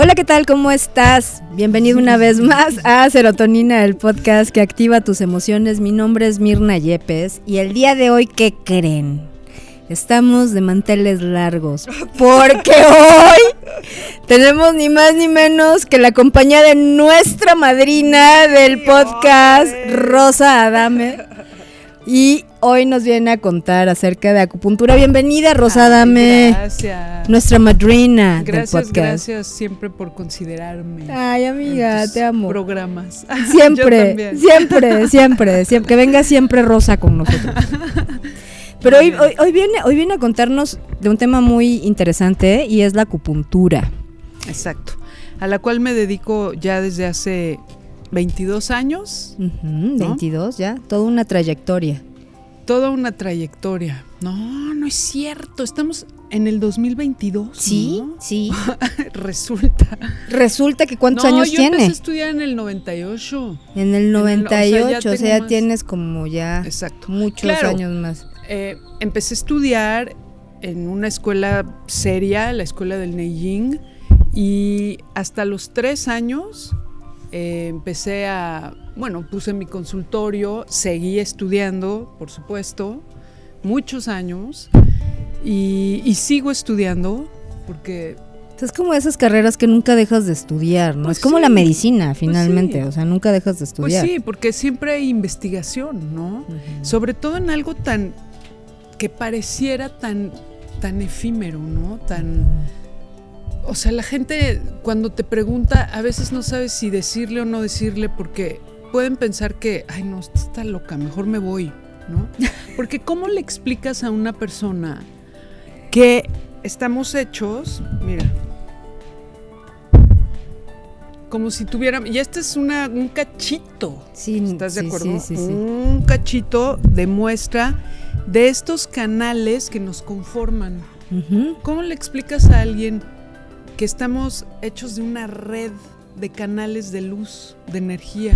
Hola, ¿qué tal? ¿Cómo estás? Bienvenido una vez más a Serotonina, el podcast que activa tus emociones. Mi nombre es Mirna Yepes y el día de hoy, ¿qué creen? Estamos de manteles largos porque hoy tenemos ni más ni menos que la compañía de nuestra madrina del podcast, Rosa Adame. Y hoy nos viene a contar acerca de acupuntura. Bienvenida, Rosa Adame. Gracias. Nuestra madrina Gracias, del podcast. gracias siempre por considerarme. Ay, en amiga, tus te amo. Programas. Siempre, siempre, siempre, siempre. Que venga siempre Rosa con nosotros. Pero hoy, hoy, hoy viene, hoy viene a contarnos de un tema muy interesante y es la acupuntura. Exacto. A la cual me dedico ya desde hace 22 años. ¿No? 22 ya, toda una trayectoria. Toda una trayectoria. No, no es cierto. Estamos en el 2022. Sí, ¿no? sí. Resulta. Resulta que ¿cuántos no, años yo tiene? empecé a estudiar en el 98. En el el- o sea, ya 98, o sea, ya tienes como ya Exacto. muchos Claro. años más. Eh, empecé a estudiar en una escuela seria, la escuela del Neijing, y hasta los tres años eh, empecé a, bueno, puse mi consultorio, seguí estudiando, por supuesto, muchos años, y, y sigo estudiando, porque es como esas carreras que nunca dejas de estudiar, ¿no? Pues es como sí, la medicina, finalmente, sí. o sea, nunca dejas de pues estudiar. sí, porque siempre hay investigación, ¿no? Sobre todo en algo tan que pareciera tan tan efímero, ¿no? Tan o sea, la gente cuando te pregunta a veces no sabes si decirle o no decirle porque pueden pensar que, ay, no, está loca, mejor me voy, ¿no? Porque ¿cómo le explicas a una persona que estamos hechos, mira, como si tuviera, y este es una, un cachito, Sí, ¿Estás de acuerdo? Sí, sí, sí. Un cachito de muestra de estos canales que nos conforman. ¿Cómo le explicas a alguien que estamos hechos de una red de canales de luz, de energía?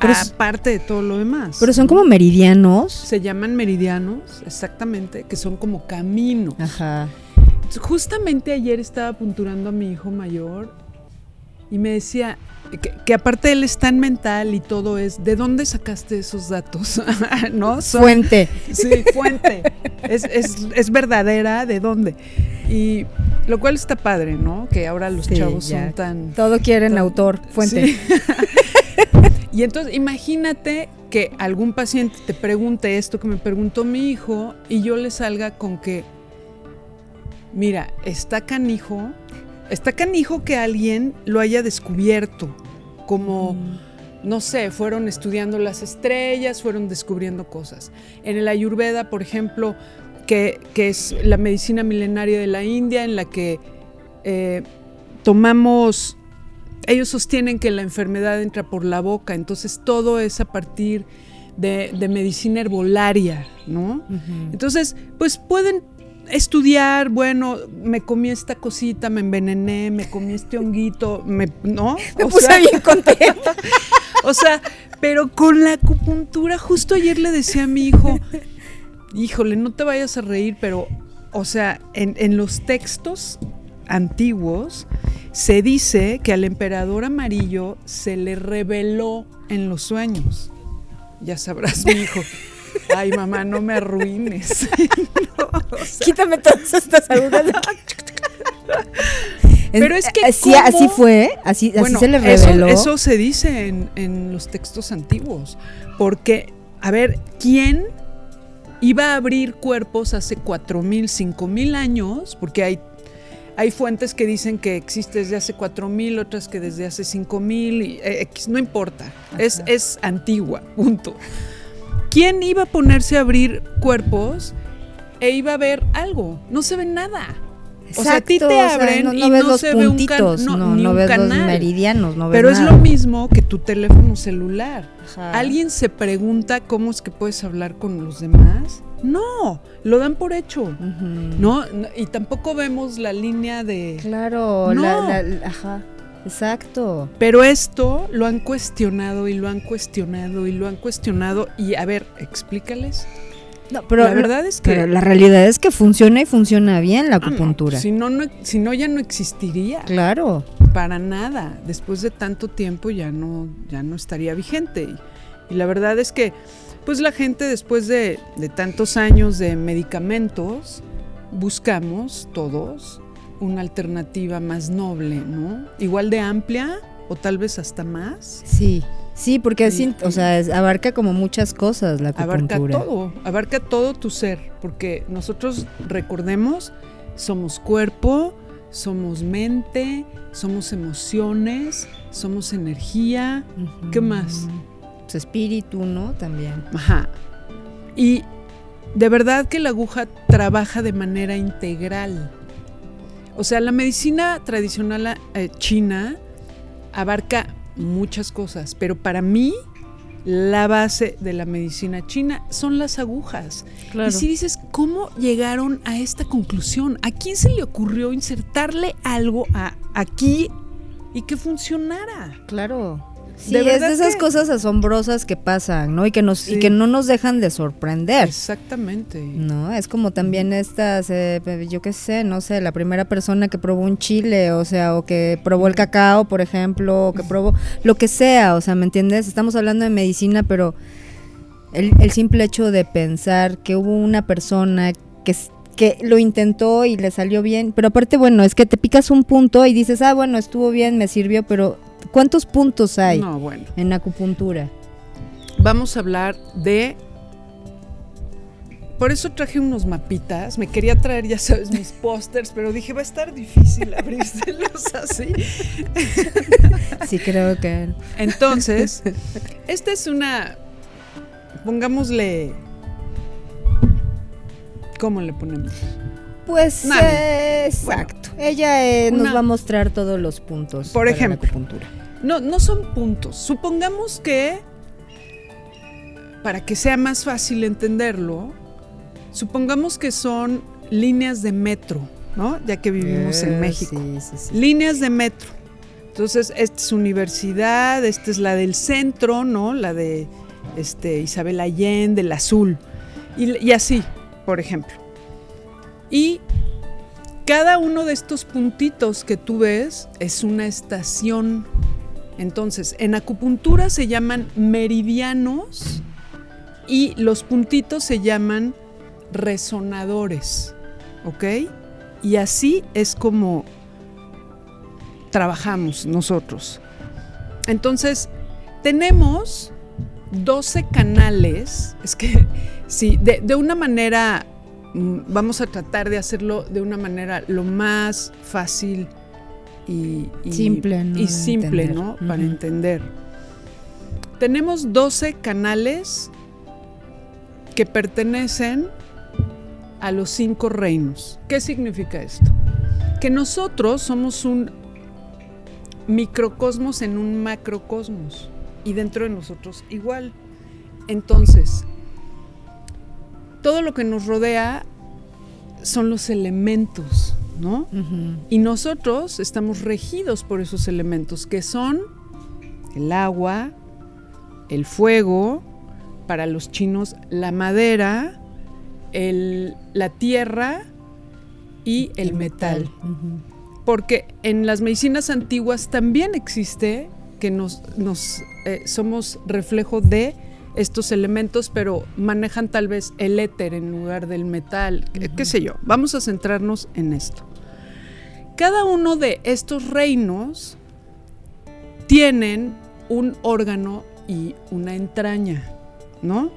Pero es- aparte de todo lo demás. Pero son como meridianos. Se llaman meridianos, exactamente, que son como caminos. Ajá. Justamente ayer estaba punturando a mi hijo mayor y me decía que, que aparte él es tan mental y todo es, ¿de dónde sacaste esos datos? ¿No? Son- Fuente. Sí, fuente. es, es- es verdadera, ¿de dónde? Y lo cual está padre, ¿no? Que ahora los Sí, chavos ya. son tan... Todo quieren tan- autor, fuente. Sí. y entonces imagínate que algún paciente te pregunte esto que me preguntó mi hijo y yo le salga con que, mira, está canijo, está canijo que alguien lo haya descubierto, como, no sé, fueron estudiando las estrellas, fueron descubriendo cosas. En el Ayurveda, por ejemplo, que, que es la medicina milenaria de la India, en la que eh, tomamos ellos sostienen que la enfermedad entra por la boca, entonces todo es a partir de, de medicina herbolaria, ¿no? Entonces, pues pueden estudiar, bueno, me comí esta cosita, me envenené, me comí este honguito, me, ¿no? Me O puse sea, bien contenta. o sea, pero con la acupuntura, justo ayer le decía a mi hijo, híjole, no te vayas a reír, pero, o sea, en, en los textos antiguos se dice que al emperador amarillo se le reveló en los sueños. Ya sabrás, mi hijo. Ay, mamá, no me arruines. No, o sea, Quítame todas estas arrugas. Pero es que así, ¿cómo? así fue, así, así se le reveló. Eso, se dice en, en los textos antiguos. Porque, a ver, ¿quién iba a abrir cuerpos hace 4.000, 5.000 años? Porque hay, hay fuentes que dicen que existe desde hace 4.000, otras que desde hace 5.000, y, eh, no importa. Es, es antigua, punto. ¿Quién iba a ponerse a abrir cuerpos e iba a ver algo? No se ve nada. o sea, a ti te Exacto, o sea, abren no, no y ves no los se ve un puntitos, no, no, un ves los canal. meridianos, no ves Pero es lo mismo que tu teléfono celular. Ajá. ¿Alguien se pregunta cómo es que puedes hablar con los demás? No, lo dan por hecho. Ujú. No, No, y tampoco vemos la línea de... Claro, la- la- ajá, exacto. Pero esto lo han cuestionado y lo han cuestionado y lo han cuestionado. Y a ver, explícales. No, pero la verdad es que... pero la realidad es que funciona y funciona bien la Ah, no, acupuntura. si, no, no, si no, ya no existiría. Claro. Para nada. Después de tanto tiempo ya no, ya no estaría vigente. Y, y la verdad es que, pues la gente después de, de tantos años de medicamentos, buscamos todos una alternativa más noble, ¿no? Igual de amplia o tal vez hasta más. Sí. Sí, porque es, Sí. in- o sea, abarca como muchas cosas la Abarca acupuntura. todo, abarca todo tu ser, porque nosotros recordemos, somos cuerpo, somos mente, somos emociones, somos energía. ¿qué más? Su espíritu, ¿no? También. Ajá. Y de verdad que la aguja trabaja de manera integral. O sea, la medicina tradicional eh, china abarca muchas cosas, pero para mí la base de la medicina china son las agujas. Y si dices, ¿cómo llegaron a esta conclusión? ¿A quién se le ocurrió insertarle algo a aquí y que funcionara? Claro. Sí, De es de esas que- cosas asombrosas que pasan, ¿no? Y que nos y que no nos dejan de sorprender. Exactamente. No, es como también estas, eh, yo qué sé, no sé, la primera persona que probó un chile, o sea, o que probó el cacao, por ejemplo, o que probó lo que sea, o sea, ¿me entiendes? Estamos hablando de medicina, pero el, el simple hecho de pensar que hubo una persona que, que lo intentó y le salió bien, pero aparte, bueno, es que te picas un punto y dices, ah, bueno, estuvo bien, me sirvió, pero ¿cuántos puntos hay No, bueno. en acupuntura? Vamos a hablar de... Por eso traje unos mapitas. Me quería traer, ya sabes, mis pósters, pero dije, va a estar difícil abrírselos así. Sí, creo que... Entonces, esta es una... Pongámosle... ¿Cómo le ponemos? Pues eh, exacto. Ella eh, nos Una- va a mostrar todos los puntos. Por para la ejemplo. acupuntura. No, no son puntos. Supongamos que, para que sea más fácil entenderlo, supongamos que son líneas de metro, ¿no? Ya que vivimos en Eh, México. Sí, sí, sí. Líneas de metro. Entonces, esta es universidad, esta es la del centro, ¿no? La de este, Isabel Allende, el azul. Y, y así, por ejemplo. Y cada uno de estos puntitos que tú ves es una estación. Entonces, en acupuntura se llaman meridianos y los puntitos se llaman resonadores. ¿Ok? Y así es como trabajamos nosotros. Entonces, tenemos 12 canales. Es que, sí, de, de una manera, vamos a tratar de hacerlo de una manera lo más fácil y, y- Simple, ¿no? y simple, entender. ¿no? Para entender. Tenemos 12 canales que pertenecen a los cinco reinos. ¿Qué significa esto? Que nosotros somos un microcosmos en un macrocosmos y dentro de nosotros igual. Entonces, todo lo que nos rodea son los elementos, ¿no? Y nosotros estamos regidos por esos elementos que son el agua, el fuego, para los chinos la madera, el- la tierra y el, metal. Porque en las medicinas antiguas también existe que nos, nos, eh, somos reflejo de estos elementos, pero manejan tal vez el éter en lugar del metal, qué- qué sé yo. Vamos a centrarnos en esto. Cada uno de estos reinos tienen un órgano y una entraña, ¿no?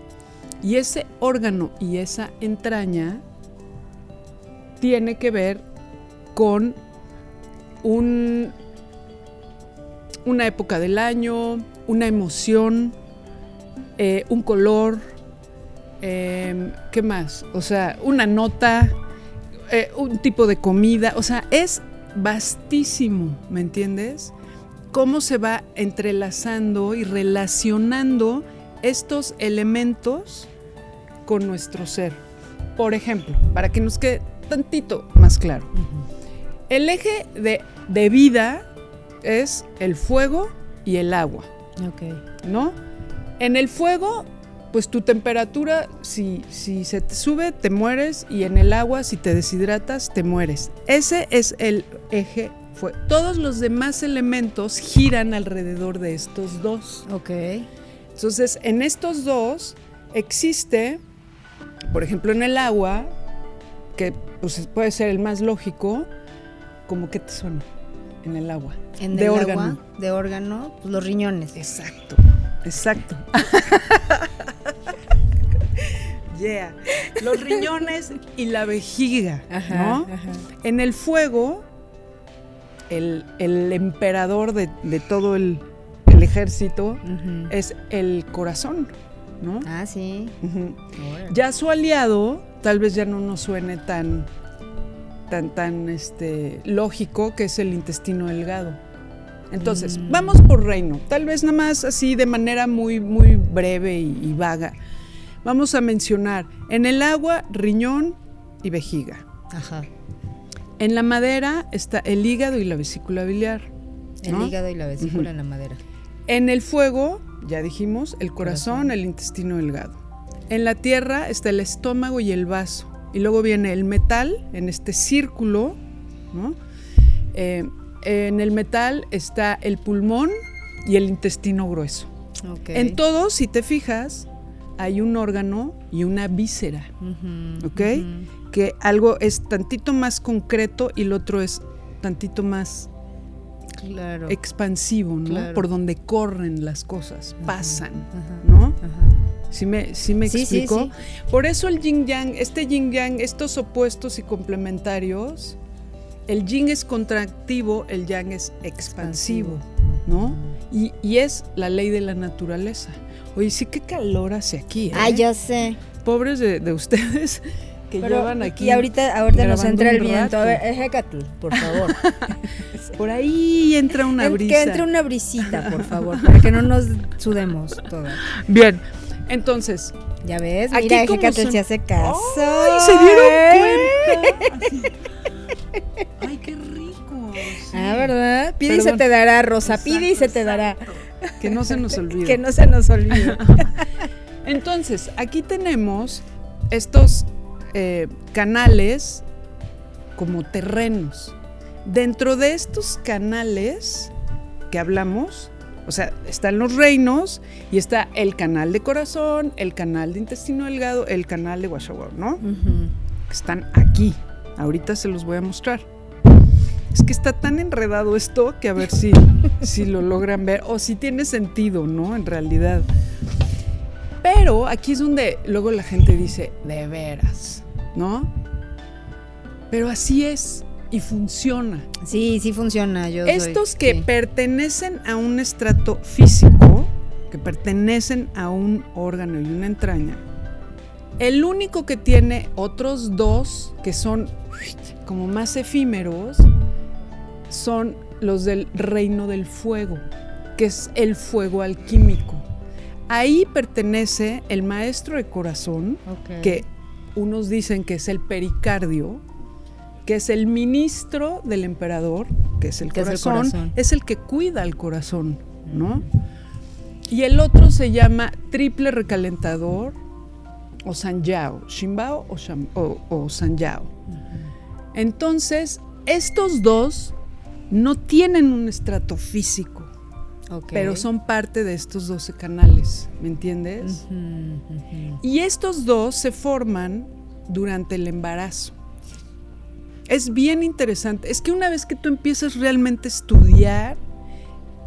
Y ese órgano y esa entraña tiene que ver con un, una época del año, una emoción, eh, un color, em, ¿qué más? O sea, una nota, eh, un tipo de comida, o sea, es vastísimo, ¿me entiendes? Cómo se va entrelazando y relacionando estos elementos con nuestro ser. Por ejemplo, para que nos quede tantito más claro, el eje de, de vida es el fuego y el agua. Ok. ¿no? En el fuego, pues tu temperatura, si, si se te sube, te mueres, y en el agua, si te deshidratas, te mueres. Ese es el eje. Fue. Todos los demás elementos giran alrededor de estos dos. Ok. Entonces, en estos dos existe, por ejemplo, en el agua, que pues, puede ser el más lógico, como que te suena en el agua. En de el órgano. agua, de órgano, pues los riñones. Exacto, exacto. yeah. Los riñones y la vejiga, ¿no? ajá. En el fuego, el, el emperador de, de todo el, el ejército es el corazón, ¿no? Ah, sí. Ya su aliado tal vez ya no nos suene tan tan tan este lógico que es el intestino delgado. Entonces, vamos por reino, tal vez nada más así de manera muy muy breve y, y vaga. Vamos a mencionar en el agua riñón y vejiga. Ajá. En la madera está el hígado y la vesícula biliar. El hígado y la vesícula en la madera. En el fuego, ya dijimos, el corazón, Corazón. el intestino delgado. En la tierra está el estómago y el vaso. Y luego viene el metal en este círculo, ¿no? Eh, en el metal está el pulmón y el intestino grueso. En todos, si te fijas, hay un órgano y una víscera, ¿ok? que algo es tantito más concreto y el otro es tantito más Claro. expansivo, ¿no? Claro. Por donde corren las cosas, pasan. ¿no? ¿Sí me, sí me Sí, sí, explico? sí. Por eso el yin yang, este yin yang, estos opuestos y complementarios, el yin es contractivo, el yang es expansivo, ¿no? Y, y es la ley de la naturaleza. Oye, sí que calor hace aquí, ¿eh? Ah, ya sé. Pobres de, de ustedes que Pero, llevan aquí. y ahorita, ahorita nos entra el viento. A ver. Ejecatl, por favor. Por ahí entra una brisa. Que entre una brisita, por favor, para que no nos sudemos todas. Bien, entonces, Ya ves, mira, son- se hace caso. ¡Ay, se dieron cuenta! Así. Ah, ¿verdad? Pide y se te dará, Rosa. Pide y Exacto, se te dará. exacto. Que no se nos olvide. Que no se nos olvide. Entonces, aquí tenemos estos eh, canales como terrenos. Dentro de estos canales que hablamos, o sea, están los reinos y está el canal de corazón, el canal de intestino delgado, el canal de Guashaguao, ¿no? Ujú. Están aquí. Ahorita se los voy a mostrar. Es que está tan enredado esto que a ver si, si lo logran ver o si tiene sentido, ¿no? En realidad. Pero aquí es donde luego la gente dice, de veras, ¿no? Pero así es y funciona. Sí, sí funciona. Yo soy- Estos que sí. pertenecen a un estrato físico, que pertenecen a un órgano y una entraña, el único que tiene otros dos que son como más efímeros son los del reino del fuego, que es el fuego alquímico. Ahí pertenece el maestro de corazón, que unos dicen que es el pericardio, que es el ministro del emperador, que es el, es el corazón, es el que cuida al corazón, ¿no? Y el otro se llama triple recalentador o sanjao, shimbao o, sham- o, o sanjao. Entonces, estos dos no tienen un estrato físico, pero son parte de estos 12 canales, ¿me entiendes? Y estos dos se forman durante el embarazo. Es bien interesante. Es que una vez que tú empiezas realmente a estudiar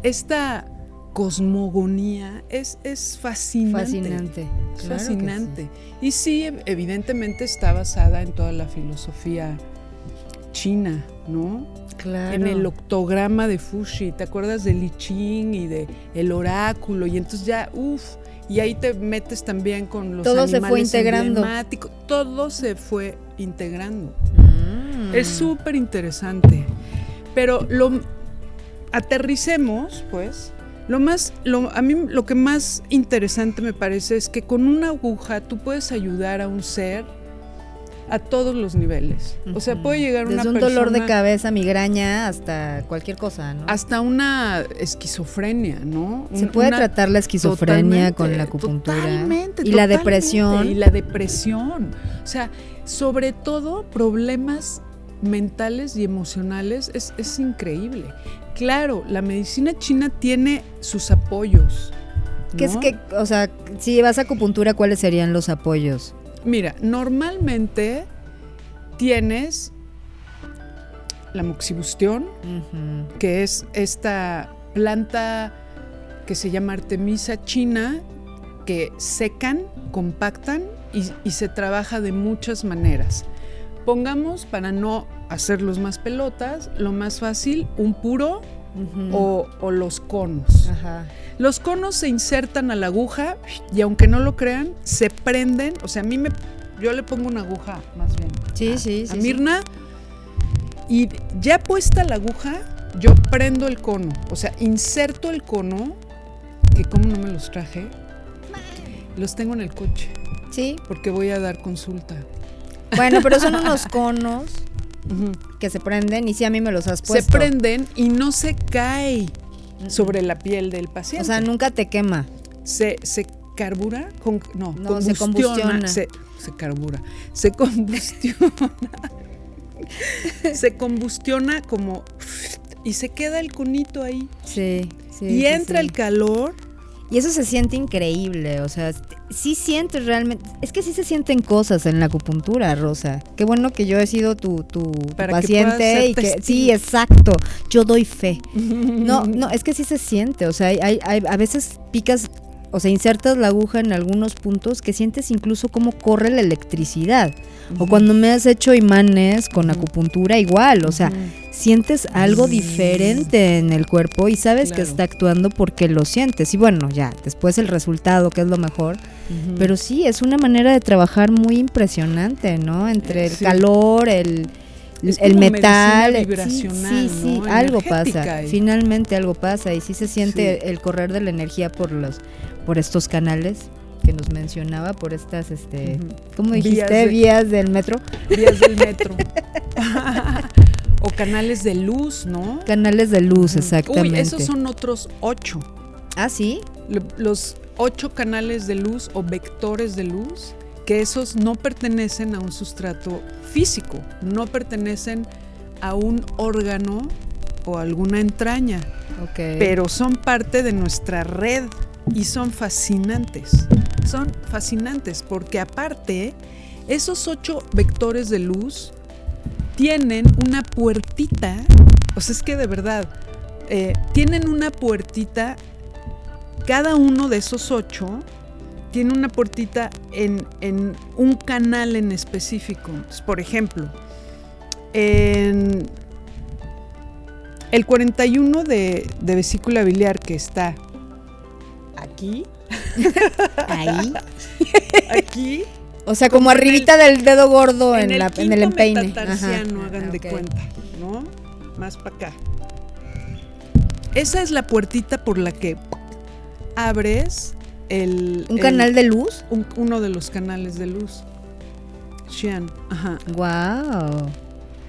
esta cosmogonía, es, es fascinante. Fascinante. Claro fascinante. Y sí, ev- evidentemente está basada en toda la filosofía china, ¿no? Claro. En el octograma de Fushi, ¿te acuerdas del I Ching y de el oráculo? Y entonces ya, uff, y ahí te metes también con los Todo se fue animales integrando. Todo se fue integrando. Mm. Es súper interesante. Pero lo aterricemos, pues. Lo más, lo, a mí lo que más interesante me parece es que con una aguja tú puedes ayudar a un ser a todos los niveles. O sea, puede llegar Desde una un dolor de cabeza, migraña, hasta cualquier cosa, ¿no? hasta una esquizofrenia, ¿no? Se puede una- tratar la esquizofrenia con la acupuntura. totalmente, y la depresión. Y la depresión. O sea, sobre todo problemas mentales y emocionales es, es increíble. Claro, la medicina china tiene sus apoyos. ¿Qué es ¿no? que, o sea, si vas a acupuntura, ¿cuáles serían los apoyos? Mira, normalmente tienes la moxibustión, que es esta planta que se llama Artemisa china, que secan, compactan y, y se trabaja de muchas maneras. Pongamos, para no hacerlos más pelotas, lo más fácil, un puro O, o los conos. Ajá. Los conos se insertan a la aguja y aunque no lo crean, se prenden. O sea, a mí me. Yo le pongo una aguja, más bien. Sí, a, sí, a sí, sí. Mirna. Y ya puesta la aguja, yo prendo el cono. O sea, inserto el cono, que como no me los traje, los tengo en el coche, Sí. porque voy a dar consulta. Bueno, pero son unos conos Que se prenden y sí a mí me los has Se puesto. prenden y no se cae sobre la piel del O paciente. sea, nunca te quema. se, se carbura, con, no, No, se combustiona. Se, se carbura, se combustiona, se combustiona como y se queda el conito ahí Sí, sí. y entra sí. el calor. Y eso se siente increíble, o sea, sí sientes realmente, es que sí se sienten cosas en la acupuntura, Rosa. Qué bueno que yo he sido tu, tu, tu Para que paciente y que testigo. sí, exacto, yo doy fe. No, no, es que sí se siente, o sea, hay, hay- hay- a veces picas, o sea, insertas la aguja en algunos puntos que sientes incluso cómo corre la electricidad. O cuando me has hecho imanes con acupuntura igual, o sea, sientes algo diferente en el cuerpo y sabes que está actuando porque lo sientes. Y bueno, ya, después el resultado, que es lo mejor. Pero sí, es una manera de trabajar muy impresionante, ¿no? Entre el Sí. calor, el, Es el metal. sí, vibracional, sí, sí, ¿no? algo pasa. y- Finalmente algo pasa y sí se siente Sí. el correr de la energía por los por estos canales que nos mencionaba, por estas, este. ¿cómo Vías dijiste? de- Vías del metro. vías del metro. o canales de luz, ¿no? Canales de luz, exactamente. Uy, esos son otros ocho. Ah, sí. Lo- los ocho canales de luz o vectores de luz, que esos no pertenecen a un sustrato físico, no pertenecen a un órgano o alguna entraña, pero son parte de nuestra red y son fascinantes. Son fascinantes porque aparte, esos ocho vectores de luz tienen una puertita, o sea, es que de verdad, eh, tienen una puertita, cada uno de esos ocho tiene una puertita en, en un canal en específico. Entonces, por ejemplo, en el 41 de, de vesícula biliar que está aquí, Ahí. aquí, O sea, como, Como arribita del dedo gordo en, en, la, el en el empeine. Ajá. hagan de Ok. cuenta, ¿no? Más para acá. Esa es la puertita por la que abres el... ¿Un el- canal de luz? un- uno de los canales de luz. Xian, ajá. Wow.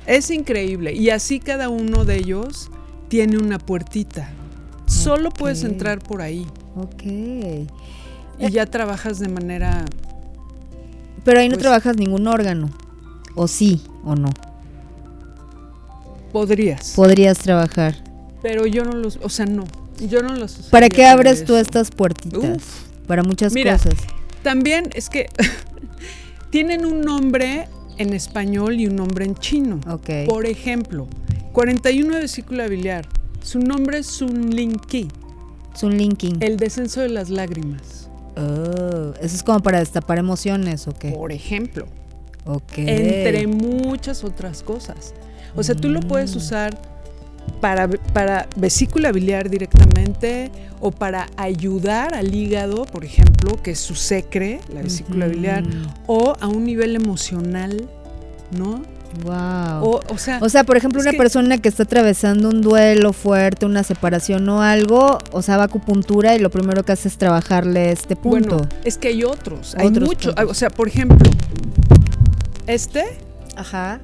Es increíble. Y así cada uno de ellos tiene una puertita. Solo puedes entrar por ahí. Ok. Y ya trabajas de manera... Pero ahí no Pues- trabajas ningún órgano. O sí, o no. Podrías. Podrías trabajar. pero yo no los... O sea, no. Yo no los... ¿Para usaría qué para abres tú estas puertitas? Uf. Para muchas Mira, cosas. También es que tienen un nombre en español y un nombre en chino. Ok. Por ejemplo, 41 de vesícula biliar. Su nombre es Sun Lin Ki, Es un linking. el descenso de las lágrimas. Oh, eso es como para destapar emociones, ¿o qué? Por ejemplo, Ok. entre muchas otras cosas. O sea, tú lo puedes Mm. usar para, para vesícula biliar directamente o para ayudar al hígado, por ejemplo, que es su secre, la vesícula biliar, o a un nivel emocional, ¿no? Wow. O, o sea, O sea, por ejemplo, una que- persona que está atravesando un duelo fuerte, una separación o algo, o sea, va a acupuntura y lo primero que hace es trabajarle este punto. bueno, es que hay otros, hay Otros muchos. O sea, por ejemplo, este Ajá.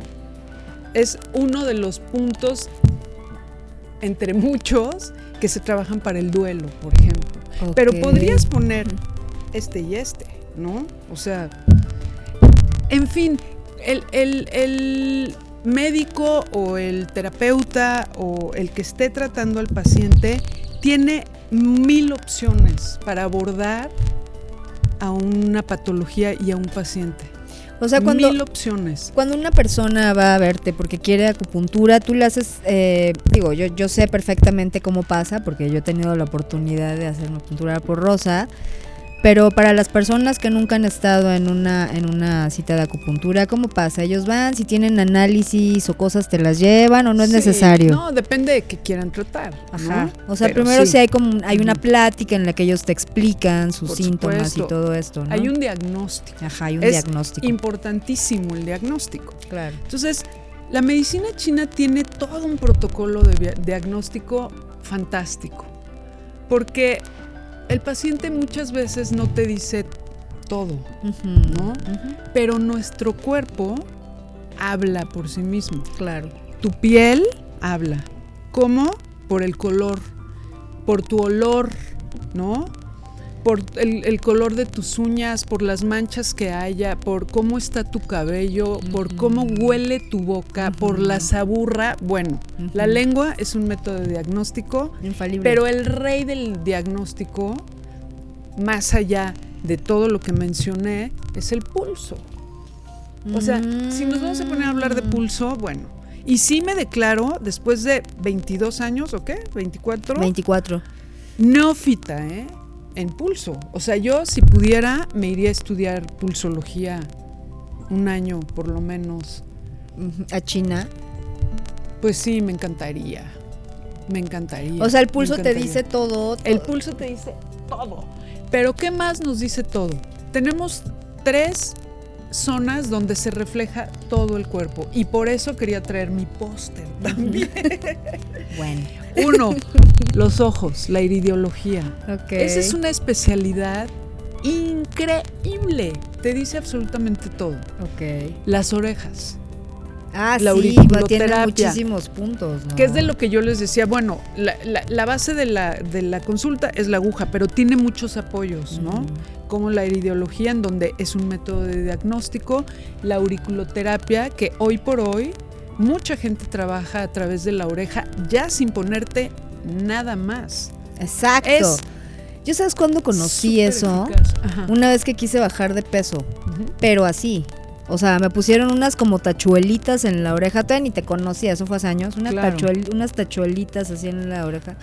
es uno de los puntos entre muchos que se trabajan para el duelo, por ejemplo. Pero podrías poner este y este, ¿no? O sea, en fin, el, el- el médico o el terapeuta o el que esté tratando al paciente tiene mil opciones para abordar a una patología y a un paciente. O sea, cuando, mil opciones. cuando una persona va a verte porque quiere acupuntura, tú le haces, eh, digo, yo, yo sé perfectamente cómo pasa, porque yo he tenido la oportunidad de hacerme acupuntura por Rosa, pero para las personas que nunca han estado en una, en una cita de acupuntura, ¿cómo pasa? Ellos van, si tienen análisis o cosas, te las llevan o no es Sí, necesario. No, depende de qué quieran tratar. Ajá. ¿no? O sea, Pero primero sí. si hay como hay una plática en la que ellos te explican sus Por síntomas supuesto. y todo esto, ¿no? Hay un diagnóstico. Ajá, hay un es diagnóstico. Importantísimo el diagnóstico. Claro. Entonces, la medicina china tiene todo un protocolo de diagnóstico fantástico. Porque el paciente muchas veces no te dice todo, ¿no? pero nuestro cuerpo habla por sí mismo. Claro. Tu piel habla. ¿Cómo? Por el color, por tu olor, ¿no? Por el, el color de tus uñas, por las manchas que haya, por cómo está tu cabello, por cómo huele tu boca, por la saburra. Bueno, la lengua es un método de diagnóstico, Infalible. pero el rey del diagnóstico, más allá de todo lo que mencioné, es el pulso. O sea, si nos vamos a poner a hablar de Mm. pulso, bueno. Y sí me declaro, después de 22 años, ¿o qué? 24, 24. neófita, ¿eh? En pulso. O sea, yo si pudiera, me iría a estudiar pulsología un año por lo menos. A China. Pues sí, me encantaría. Me encantaría. O sea, el pulso te dice todo. El pulso te dice todo. Pero ¿qué más nos dice todo? Tenemos tres zonas donde se refleja todo el cuerpo y por eso quería traer mi póster también. Bueno. Uno, los ojos, la iridiología. Ok. Esa es una especialidad increíble. Te dice absolutamente todo. Ok. Las orejas, Ah, La sí, tiene muchísimos puntos, ¿no? que es de lo que yo les decía. Bueno, la, la- la base de la, de la consulta es la aguja, pero tiene muchos apoyos, ¿no? Como la iridiología, en donde es un método de diagnóstico, la auriculoterapia, que hoy por hoy mucha gente trabaja a través de la oreja ya sin ponerte nada más. Exacto. Es Yo sabes cuándo conocí eso. Una vez que quise bajar de peso, pero así. O sea, me pusieron unas como tachuelitas en la oreja. Todavía ni te conocía, eso fue hace años. Claro. tachuel- unas tachuelitas así en la oreja.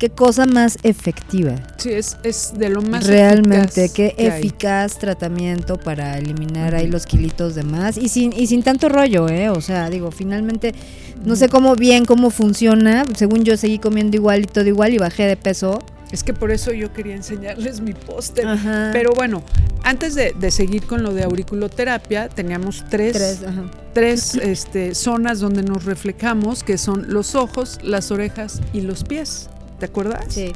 Qué cosa más efectiva. Sí, es, es de lo más Realmente, eficaz qué que hay. eficaz tratamiento para eliminar ahí los kilitos de más. Y sin, y sin tanto rollo, ¿eh? O sea, digo, finalmente, no sé cómo bien, cómo funciona. Según yo seguí comiendo igual y todo igual y bajé de peso. Es que por eso yo quería enseñarles mi póster. Pero bueno, antes de, de seguir con lo de auriculoterapia, teníamos tres, Tres, tres, este, zonas donde nos reflejamos, que son los ojos, las orejas y los pies. ¿Te acuerdas? Sí.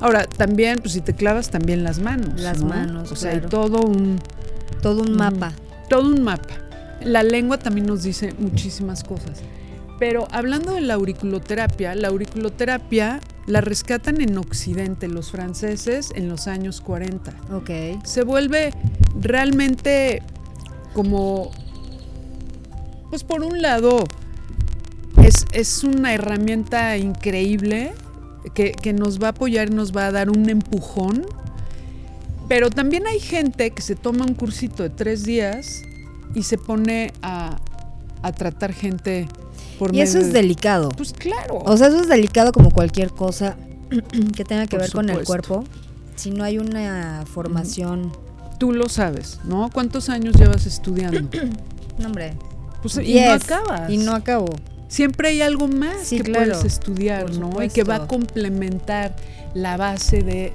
Ahora, también, pues si te clavas, también las manos. Las ¿no? manos, O sea, hay todo un, Todo un mapa. todo un mapa. La lengua también nos dice muchísimas cosas. Pero hablando de la auriculoterapia, la auriculoterapia la rescatan en Occidente los franceses en los años 40. Ok. Se vuelve realmente como, pues por un lado, es, es una herramienta increíble que, que nos va a apoyar y nos va a dar un empujón. Pero también hay gente que se toma un cursito de tres días y se pone a, a tratar gente por Y eso es de- delicado. Pues claro. O sea, eso es delicado como cualquier cosa que tenga que Por ver con el cuerpo. Si no hay una formación. Tú lo sabes, ¿no? ¿Cuántos años llevas estudiando? No, hombre. Pues, y no acabas. Y no acabo. Siempre hay algo más Sí, que claro, puedes estudiar, ¿no? Y que va a complementar la base de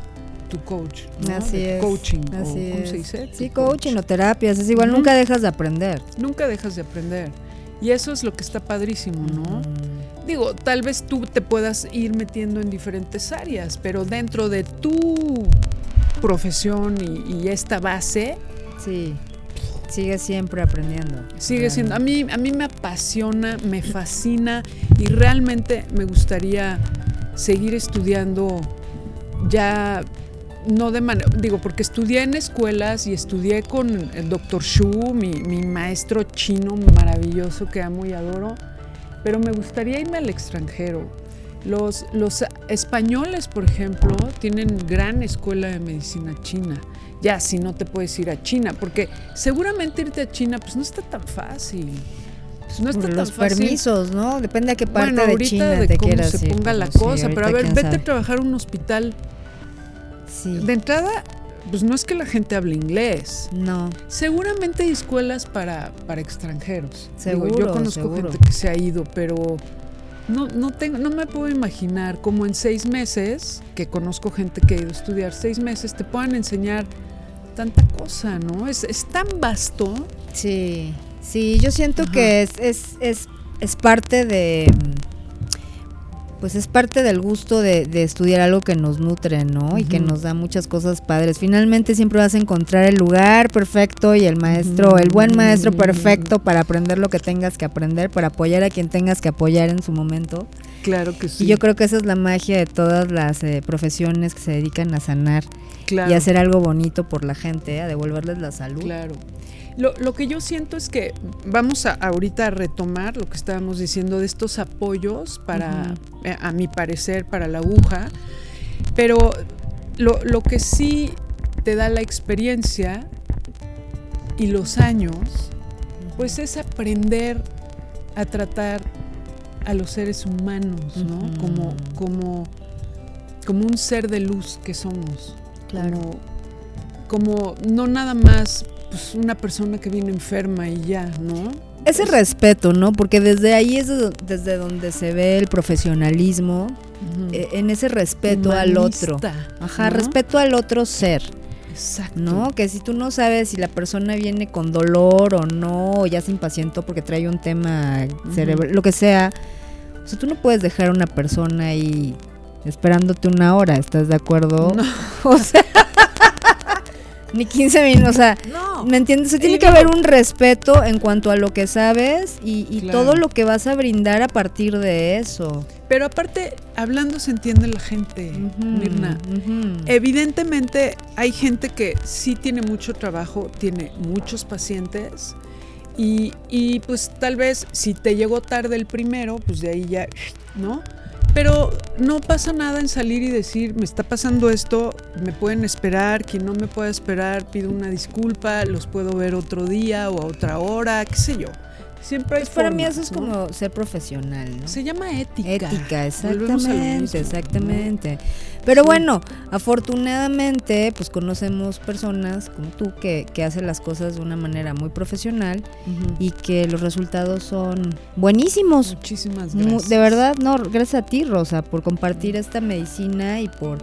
tu coach. ¿no? Así De. Coaching. o Así ¿Cómo es. se dice? Sí, Tu coaching o terapias, es igual, nunca dejas de aprender. Nunca dejas de aprender. Y eso es lo que está padrísimo, ¿no? Digo, tal vez tú te puedas ir metiendo en diferentes áreas, pero dentro de tu profesión y, y esta base, Sí, sigue siempre aprendiendo. sigue siendo. A mí, a mí me apasiona, me fascina y realmente me gustaría seguir estudiando ya. No de manera, digo, porque estudié en escuelas y estudié con el doctor Shu, mi, mi maestro chino maravilloso que amo y adoro, pero me gustaría irme al extranjero. Los, los españoles, por ejemplo, tienen gran escuela de medicina china. Ya, si no te puedes ir a China, porque seguramente irte a China, pues no está tan fácil. Pues no está Por tan los fácil. permisos, ¿no? Depende a qué parte bueno, de ahorita China de te cómo quieras se ir, ponga la sí, cosa, pero a ver, vete sabe. a trabajar a un hospital. Sí. De entrada, pues no es que la gente hable inglés. No, Seguramente hay escuelas para, para extranjeros. Digo, yo Seguro, conozco seguro. gente que se ha ido, pero no, no, tengo, no me puedo imaginar cómo en seis meses, que conozco gente que ha ido a estudiar, seis meses te puedan enseñar tanta cosa, ¿no? Es, es tan vasto. sí, sí, yo siento Ajá. que es, es, es, es parte de, pues es parte del gusto de, de estudiar algo que nos nutre, ¿no? Y que nos da muchas cosas padres. Finalmente siempre vas a encontrar el lugar perfecto y el maestro, el buen maestro perfecto para aprender lo que tengas que aprender, para apoyar a quien tengas que apoyar en su momento. Claro que sí. Y yo creo que esa es la magia de todas las eh, profesiones que se dedican a sanar claro. y hacer algo bonito por la gente, ¿eh? a devolverles la salud. Claro. Lo, lo que yo siento es que vamos a ahorita a retomar lo que estábamos diciendo de estos apoyos para, eh, a mi parecer, para la aguja, pero lo, lo que sí te da la experiencia y los años, pues es aprender a tratar a los seres humanos, ¿no? Como, como, como un ser de luz que somos. Claro. Como, como no nada más pues, una persona que viene enferma y ya, ¿no? Ese Es- respeto, ¿no? Porque desde ahí es de- desde donde se ve el profesionalismo, eh, en ese respeto al otro. Ajá, ¿no? respeto al otro ser, Exacto. ¿no? Que si tú no sabes si la persona viene con dolor o no, o ya se impacientó porque trae un tema cerebral, lo que sea, o sea, tú no puedes dejar a una persona ahí esperándote una hora, ¿estás de acuerdo? No. O sea, ni 15 minutos, o sea, No. ¿Me entiendes? O sea, tiene que haber un respeto en cuanto a lo que sabes y, y Claro. todo lo que vas a brindar a partir de eso. Pero aparte, hablando se entiende la gente, Ujú, Mirna. Evidentemente hay gente que sí tiene mucho trabajo, tiene muchos pacientes y, y, pues tal vez si te llegó tarde el primero, pues de ahí ya, ¿no? Pero no pasa nada en salir y decir, me está pasando esto, me pueden esperar, quien no me pueda esperar, pido una disculpa, los puedo ver otro día o a otra hora, qué sé yo. Siempre hay Pues para mí eso es ¿no? como ser profesional, ¿no? Se llama ética. Ética, exactamente, exactamente. Pero Sí. bueno, afortunadamente, pues conocemos personas como tú que, que hacen las cosas de una manera muy profesional y que los resultados son buenísimos. Muchísimas Mu- gracias. De verdad, no, gracias a ti, Rosa, por compartir esta medicina y por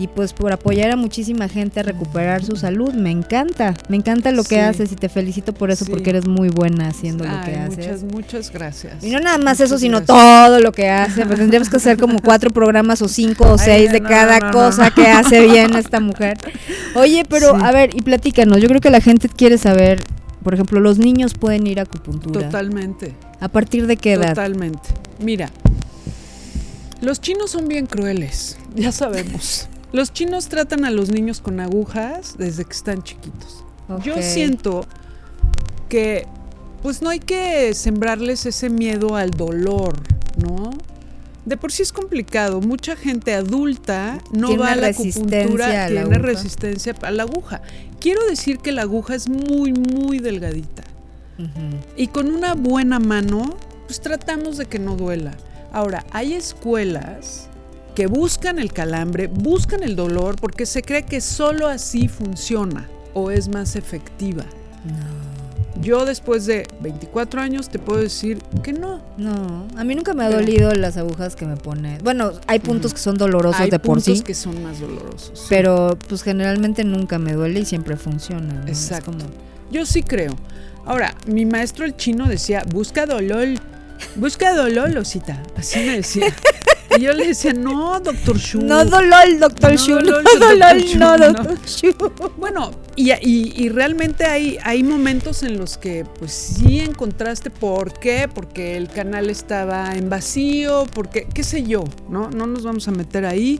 y pues por apoyar a muchísima gente a recuperar su salud. Me encanta, me encanta lo que Sí. haces y te felicito por eso Sí. porque eres muy buena haciendo lo que haces. Muchas, muchas gracias. Y no nada más Muchas eso, sino gracias. todo lo que hace. Pues tendríamos que hacer como cuatro programas o cinco o Ay, seis de no, cada no, cosa no. que hace bien esta mujer. Oye, pero Sí. a ver, y platícanos. Yo creo que la gente quiere saber, por ejemplo, los niños pueden ir a acupuntura. Totalmente. ¿A partir de qué edad? Totalmente. Mira, los chinos son bien crueles, ya sabemos. Los chinos tratan a los niños con agujas desde que están chiquitos. Yo siento que pues no hay que sembrarles ese miedo al dolor, ¿no? De por sí es complicado. Mucha gente adulta no Tiene va a la acupuntura, a la tiene aguja. resistencia a la aguja. Quiero decir que la aguja es muy, muy delgadita. Y con una buena mano, pues tratamos de que no duela. Ahora, hay escuelas que buscan el calambre, buscan el dolor, porque se cree que solo así funciona o es más efectiva. No. Yo después de 24 años te puedo decir que no. No, a mí nunca me ha Pero- dolido las agujas que me pone. Bueno, hay puntos que son dolorosos Hay de por puntos sí, que son más dolorosos. pero pues generalmente nunca me duele y siempre funciona. Exacto. como- Yo sí creo. Ahora, mi maestro el chino decía, busca dolor, busca dolor, Losita. Así me decía. y yo le decía, no, doctor Shu. No dolor, doctor No Shu. No Dr. Shu, no, doctor Shu. Bueno, y, y- y realmente hay, hay momentos en los que pues sí encontraste por qué, porque el canal estaba en vacío, porque, qué sé yo, ¿no? No nos vamos a meter ahí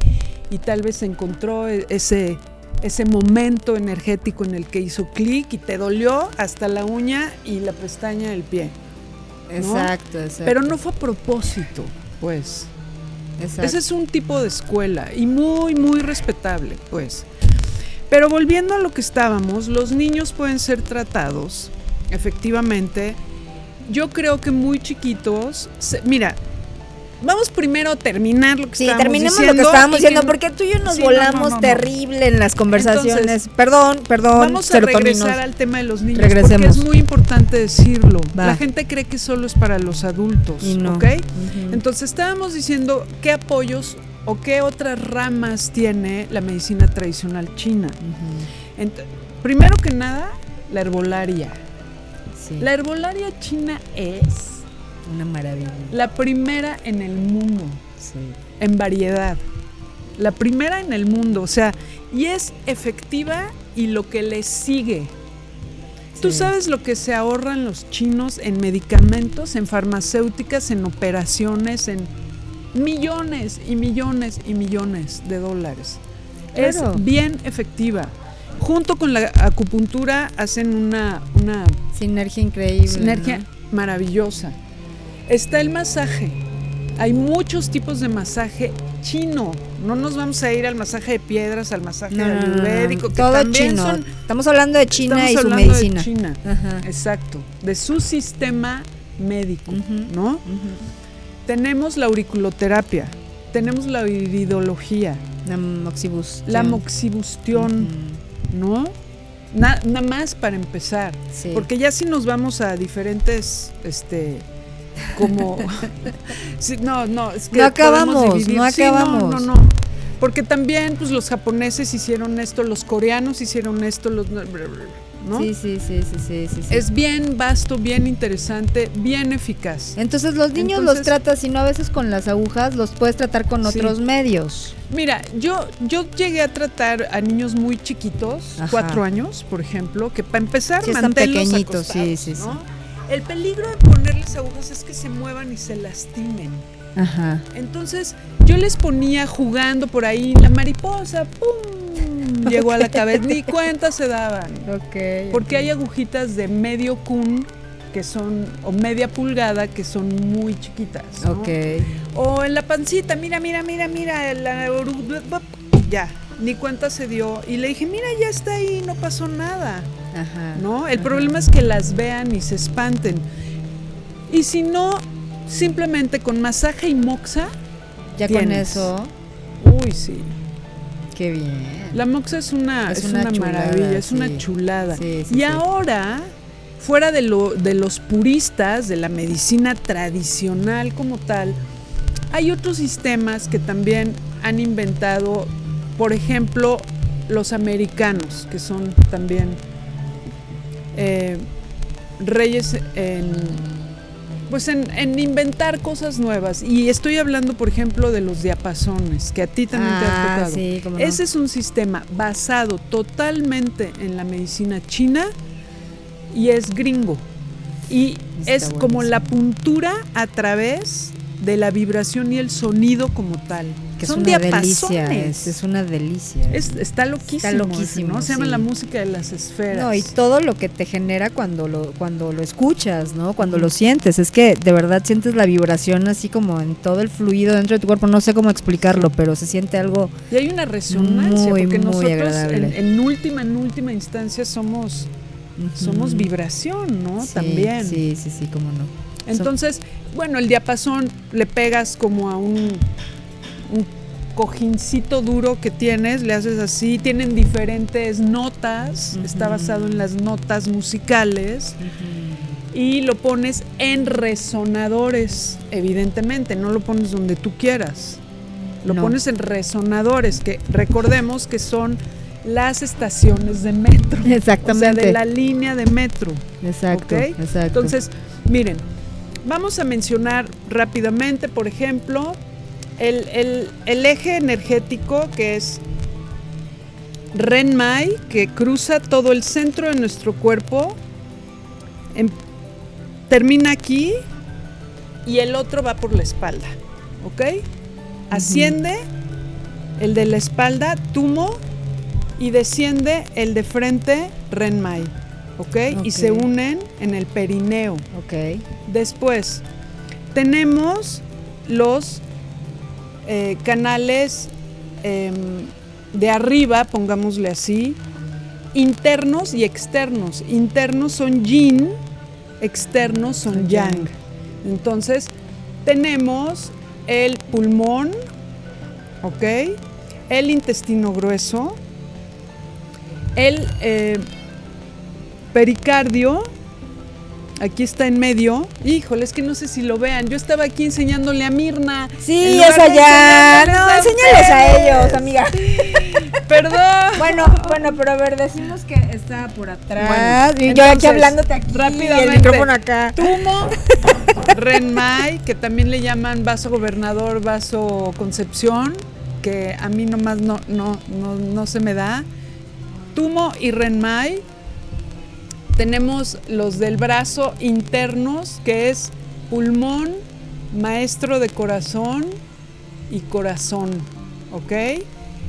y tal vez encontró e- ese, ese momento energético en el que hizo clic y te dolió hasta la uña y la pestaña del pie. Exacto, exacto. Pero no fue a propósito, pues. Ese es un tipo de escuela y muy, muy respetable, pues. Pero volviendo a lo que estábamos, los niños pueden ser tratados, efectivamente. Yo creo que muy chiquitos. mira, vamos primero a terminar lo que Sí, estábamos terminemos lo que estábamos diciendo, que- porque tú y yo nos Sí, volamos no, no, no. terrible en las conversaciones. Entonces, perdón, perdón. Vamos a regresar al tema de los niños Regresemos. porque es muy importante decirlo. Va. La gente cree que solo es para los adultos, Y no. ¿ok? Entonces estábamos diciendo qué apoyos o qué otras ramas tiene la medicina tradicional china. Primero que nada, la herbolaria. Sí, La herbolaria china es una maravilla. la primera en el mundo Sí. en variedad. La primera en el mundo, o sea, y es efectiva y lo que le sigue. Tú sabes lo que se ahorran los chinos en medicamentos, en farmacéuticas, en operaciones, en millones y millones y millones de dólares. Claro. Es bien efectiva. Junto con la acupuntura hacen una, una Sinergia increíble. sinergia ¿no? maravillosa. Está el masaje. Hay muchos tipos de masaje chino. No nos vamos a ir al masaje de piedras, al masaje No, ayurvédico, que Todo también chino. son Estamos hablando de China y su hablando de medicina. China, Ajá. exacto, de su sistema médico. ¿no? Tenemos la auriculoterapia, tenemos la iridología, La moxibus. la moxibustión, ¿no? Na- Nada más para empezar, Sí. porque ya si nos vamos a diferentes, este, como, sí, no, no, es que No acabamos, dividir. no Sí, acabamos. no, no, no. Porque también, pues, los japoneses hicieron esto, los coreanos hicieron esto, los, ¿no? Sí, sí, sí, sí, sí. Es bien vasto, bien interesante, bien eficaz. Entonces los niños los tratas, si no a veces con las agujas, los puedes tratar con otros medios. Mira, yo, yo llegué a tratar a niños muy chiquitos, cuatro años, por ejemplo, que para empezar manténlos pequeñitos, sí, sí, sí. El peligro de ponerles agujas es que se muevan y se lastimen. Ajá. Entonces, yo les ponía jugando por ahí la mariposa, ¡pum! Llegó a la cabeza, ni cuenta se daban. Ok. Porque hay agujitas de medio kun que son, o media pulgada, que son muy chiquitas. ¿no? Ok. O en la pancita, mira, mira, mira, mira, la ya, ni cuenta se dio. Y le dije, mira, ya está ahí, no pasó nada, Ajá. ¿no? El Ajá. problema es que las vean y se espanten. Y si no, simplemente con masaje y moxa, Ya con eso, uy, sí. qué bien. La moxa es una, Es es una una, chulada, maravilla, es sí. una chulada. Sí, sí, y ahora, fuera de, lo, de los puristas, de la medicina tradicional como tal, hay otros sistemas que también han inventado, por ejemplo, los americanos, que son también eh, reyes en, pues en, en inventar cosas nuevas. Y estoy hablando, por ejemplo, de los diapasones, que a ti también te ha Ah, tocado. sí, cómo no. Ese es un sistema basado totalmente en la medicina china y es gringo. Y Está es como la puntura a través de la vibración y el sonido como tal. Que Son es una diapasones. delicia, es, es una delicia. Es- está loquísimo. Está loquísimo, ¿no? Se llama la música de las esferas. No, y todo lo que te genera cuando lo, cuando lo escuchas, ¿no? Cuando lo sientes. Es que de verdad sientes la vibración así como en todo el fluido dentro de tu cuerpo. No sé cómo explicarlo, pero se siente algo. Y hay una resonancia, Muy, porque muy nosotros en, agradable. en última, en última instancia somos, somos vibración, ¿no? Sí, También. Sí, sí, sí, cómo no. Entonces, bueno, el diapasón le pegas como a un, un cojincito duro que tienes, le haces así, tienen diferentes notas, está basado en las notas musicales y lo pones en resonadores, evidentemente, no lo pones donde tú quieras. Lo No. pones en resonadores, que recordemos que son las estaciones de metro. O sea, Exactamente. de la línea de metro. Exacto, exacto. Entonces, miren, vamos a mencionar rápidamente, por ejemplo, el, el- el eje energético que es Renmai, que cruza todo el centro de nuestro cuerpo, em- termina aquí y el otro va por la espalda, ¿ok? Asciende el de la espalda, Tumo, y desciende el de frente, Renmai, ¿ok? Y se unen en el perineo. ok. Después, tenemos los eh, canales em, de arriba, pongámosle así, internos y externos. Internos son yin, externos son yang. Entonces, tenemos el pulmón, ¿ok? El intestino grueso, el eh, pericardio, aquí está en medio. Híjole, es que no sé si lo vean. Yo estaba aquí enseñándole a Mirna. Sí, es allá. No, a enséñales a ellos, amiga. Perdón. Bueno, bueno, pero a ver, decimos que está por atrás. Bueno, y yo aquí hablándote aquí. rápidamente. El micrófono acá. Tumo, Renmai, que también le llaman vaso gobernador, vaso concepción, que a mí nomás no, no, no, no se me da. Tumo y Renmai. Tenemos los del brazo internos, que es pulmón, maestro de corazón y corazón, ¿ok?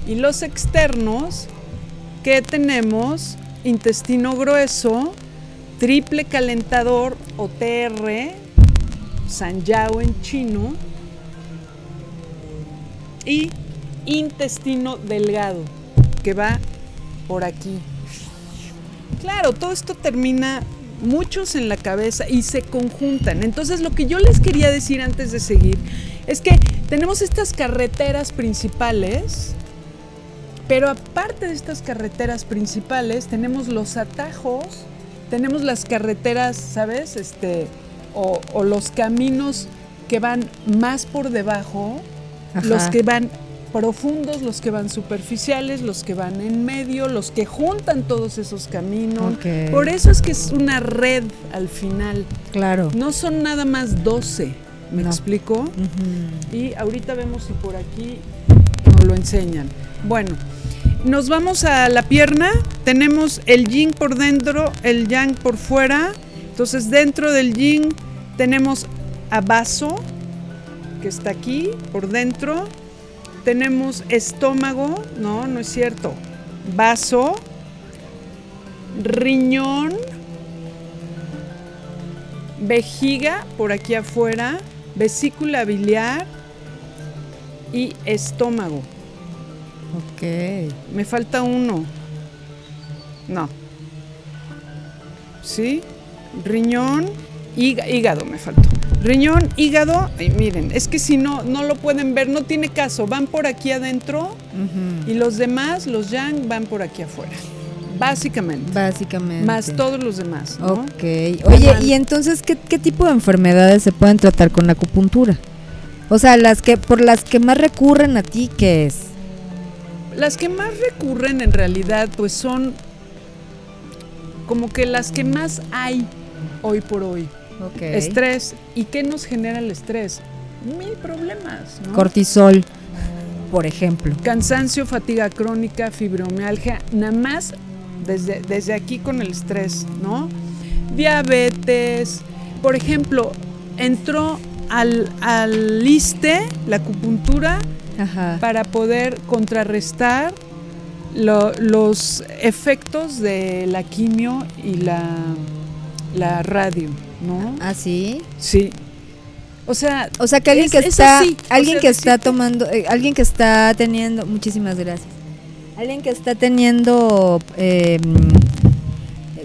Y los externos, que tenemos intestino grueso, triple calentador o TR, Sanyao en chino, y intestino delgado, que va por aquí. Claro, todo esto termina muchos en la cabeza y se conjuntan. Entonces lo que yo les quería decir antes de seguir es que tenemos estas carreteras principales, pero aparte de estas carreteras principales tenemos los atajos, tenemos las carreteras, ¿sabes? Este, o, o los caminos que van más por debajo, Ajá. los que van profundos, los que van superficiales, los que van en medio, los que juntan todos esos caminos. Por eso es que es una red al final. Claro. No son nada más 12, ¿me No. explico? Y ahorita vemos si por aquí nos lo enseñan. Bueno, nos vamos a la pierna. Tenemos el yin por dentro, el yang por fuera. Entonces dentro del yin tenemos a vaso, que está aquí por dentro. Tenemos estómago, no, no es cierto. Vaso, riñón, vejiga por aquí afuera, vesícula biliar y estómago. Ok. Me falta uno. No. ¿Sí? Riñón, híg- hígado me faltó. Riñón, hígado, y miren, es que si no, no lo pueden ver, no tiene caso. Van por aquí adentro y los demás, los yang, van por aquí afuera. Básicamente. Básicamente. Más todos los demás, ¿no? Ok. Oye, ¿y entonces qué, qué tipo de enfermedades se pueden tratar con la acupuntura? O sea, las que por las que más recurren a ti, ¿qué es? Las que más recurren en realidad, pues son como que las que más hay hoy por hoy. Ok. Estrés. ¿Y qué nos genera el estrés? Mil problemas, ¿no? Cortisol, por ejemplo. Cansancio, fatiga crónica, fibromialgia, nada más desde, desde aquí con el estrés, ¿no? Diabetes, por ejemplo, entró al, al ISTE, la acupuntura, Ajá. para poder contrarrestar lo- los efectos de la quimio y la, la radio, ¿no? ¿Ah, sí? Sí. O sea, O sea, que alguien Es- que es está, o alguien sea, que está tomando, eh, alguien que está teniendo, muchísimas gracias. Alguien que está teniendo, eh,